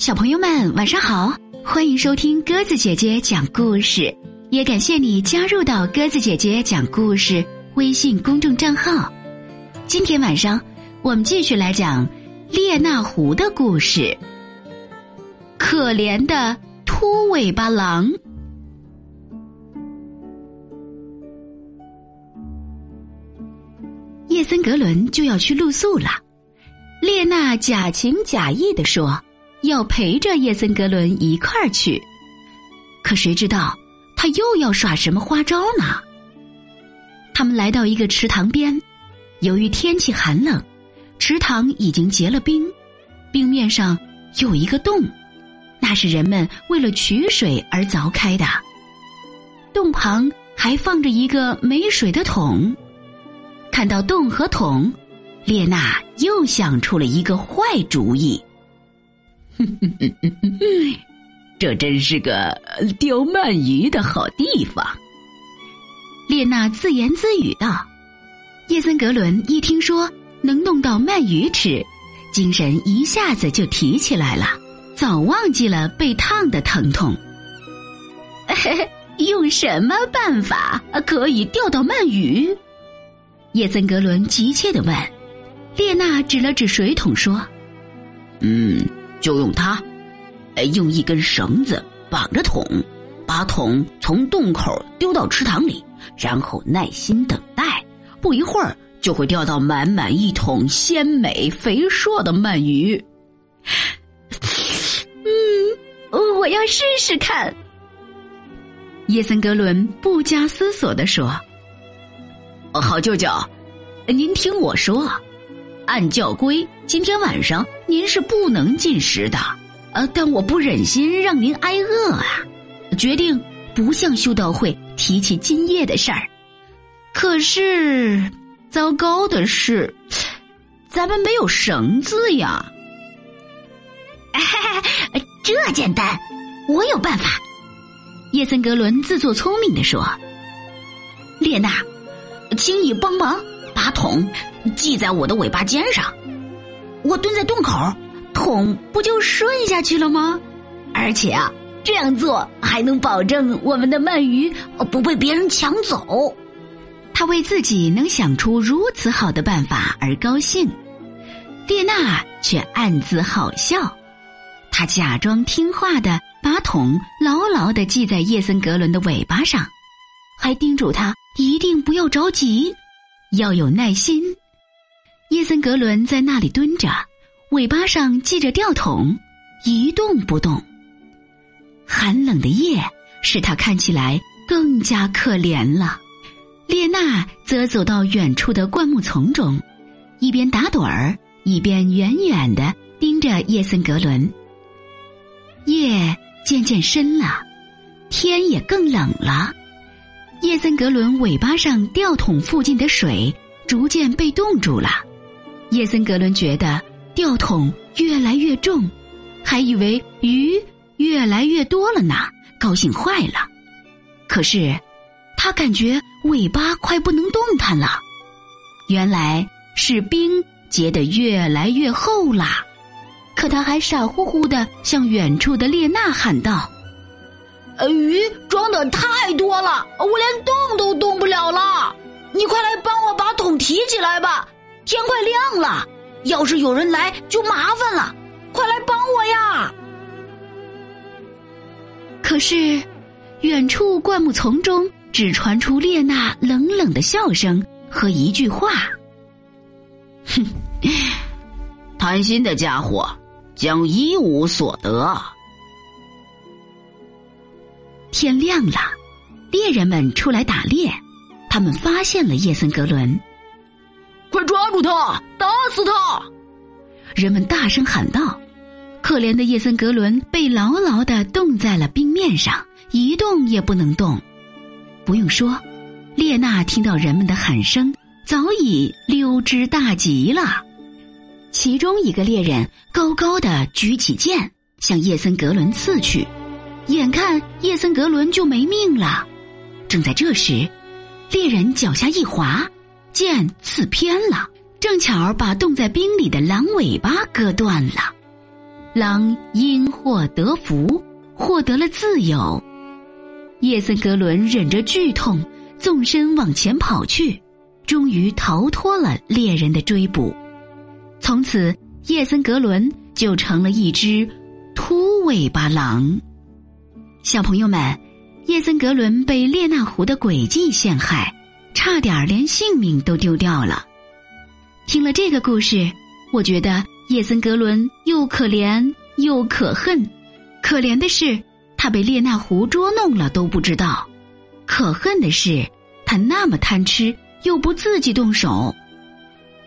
小朋友们，晚上好！欢迎收听鸽子姐姐讲故事，也感谢你加入到鸽子姐姐讲故事微信公众账号。今天晚上，我们继续来讲列那狐的故事。可怜的秃尾巴狼。叶森格伦就要去露宿了，列娜假情假意的说要陪着叶森格伦一块儿去，可谁知道他又要耍什么花招呢？他们来到一个池塘边，由于天气寒冷，池塘已经结了冰，冰面上有一个洞，那是人们为了取水而凿开的，洞旁还放着一个没水的桶。看到洞和桶，列娜又想出了一个坏主意。这真是个钓鳗鱼的好地方。列娜自言自语道：“叶森格伦一听说能弄到鳗鱼吃，精神一下子就提起来了，早忘记了被烫的疼痛。用什么办法可以钓到鳗鱼？”叶森格伦急切的问，列娜指了指水桶说：“嗯，就用它，呃用一根绳子绑着桶，把桶从洞口丢到池塘里，然后耐心等待，不一会儿就会钓到满满一桶鲜美肥硕的鳗鱼。”嗯，我要试试看。叶森格伦不加思索的说。好舅舅，您听我说，按教规，今天晚上您是不能进食的。呃，但我不忍心让您挨饿啊，决定不向修道会提起今夜的事儿。可是，糟糕的是，咱们没有绳子呀。这简单，我有办法。叶森格伦自作聪明的说：“列娜。”请你帮忙把桶系在我的尾巴尖上，我蹲在洞口，桶不就顺下去了吗？而且啊，这样做还能保证我们的鳗鱼不被别人抢走。他为自己能想出如此好的办法而高兴，列娜却暗自好笑。他假装听话的把桶牢牢的系在叶森格伦的尾巴上，还叮嘱他。一定不要着急，要有耐心。叶森格伦在那里蹲着，尾巴上系着吊桶，一动不动。寒冷的夜使他看起来更加可怜了。列娜则走到远处的灌木丛中，一边打盹儿，一边远远的盯着叶森格伦。夜渐渐深了，天也更冷了。叶森格伦尾巴上吊桶附近的水逐渐被冻住了，叶森格伦觉得吊桶越来越重，还以为鱼越来越多了呢，高兴坏了。可是，他感觉尾巴快不能动弹了，原来是冰结得越来越厚了。可他还傻乎乎的向远处的列娜喊道。呃鱼装的太多了，我连动都动不了。天快亮了，要是有人来就麻烦了。快来帮我呀！可是，远处灌木丛中只传出列娜冷冷的笑声和一句话：“哼，贪心的家伙将一无所得。”天亮了，猎人们出来打猎，他们发现了叶森格伦，住他，打死他！人们大声喊道：“可怜的叶森格伦被牢牢的冻在了冰面上，一动也不能动。”不用说，列娜听到人们的喊声，早已溜之大吉了。其中一个猎人高高的举起剑，向叶森格伦刺去。眼看叶森格伦就没命了，正在这时，猎人脚下一滑，剑刺偏了，正巧把冻在冰里的狼尾巴割断了。狼因祸得福，获得了自由。叶森格伦忍着剧痛，纵身往前跑去，终于逃脱了猎人的追捕。从此，叶森格伦就成了一只秃尾巴狼。小朋友们，叶森格伦被列那狐的诡计陷害，差点连性命都丢掉了。听了这个故事，我觉得叶森格伦又可怜又可恨。可怜的是，他被列那狐捉弄了都不知道；可恨的是，他那么贪吃又不自己动手。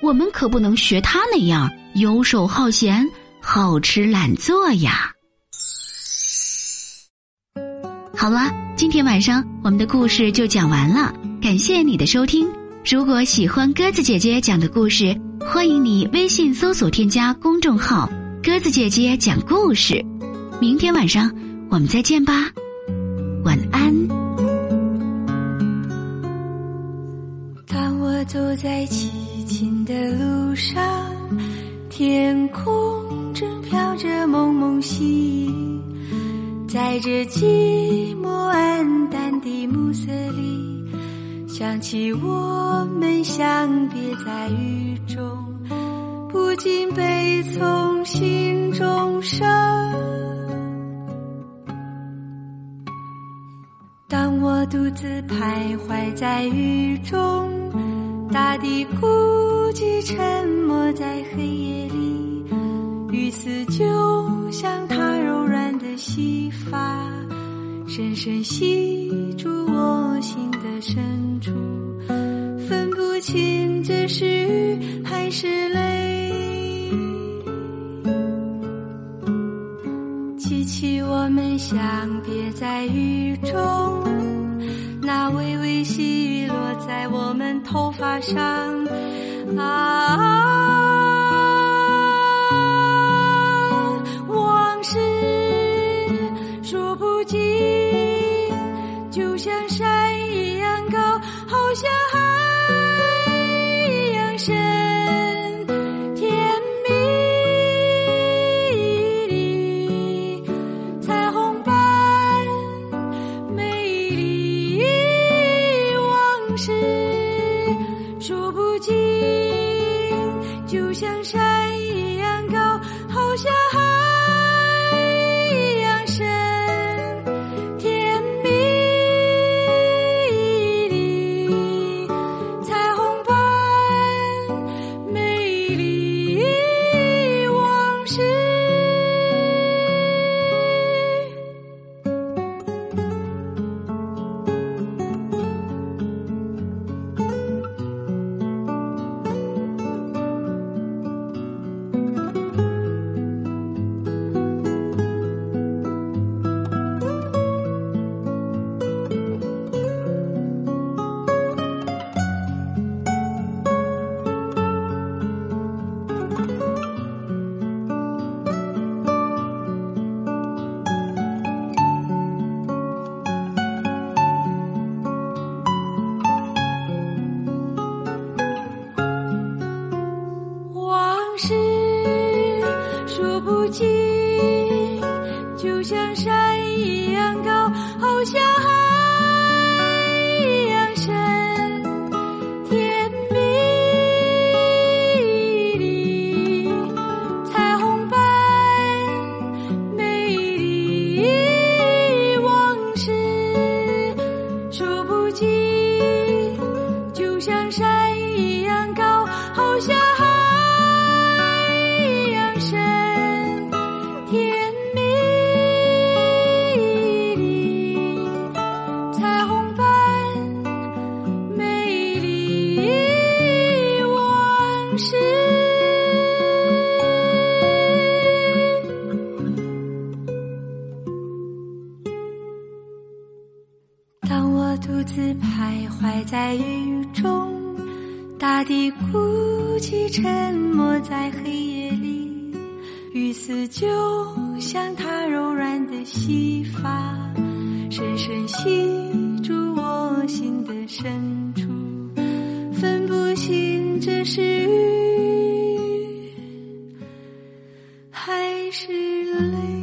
我们可不能学他那样游手好闲、好吃懒做呀。好了，今天晚上我们的故事就讲完了，感谢你的收听。如果喜欢鸽子姐姐讲的故事，欢迎你微信搜索添加公众号“鸽子姐姐讲故事”。明天晚上我们再见吧，晚安。当我走在凄清的路上，天空正飘着蒙蒙细雨。在这寂寞暗淡的暮色里，想起我们相别在雨中，不禁悲从心中生。当我独自徘徊在雨中，大地孤寂沉默在黑夜里，雨丝就像它柔软的细。发深深吸住我心的深处，分不清这是雨还是泪。记起我们相别在雨中，那微微细雨落在我们头发上，啊。的孤寂沉默在黑夜里，雨丝就像它柔软的细发，深深吸住我心的深处，分不清这是雨还是。泪。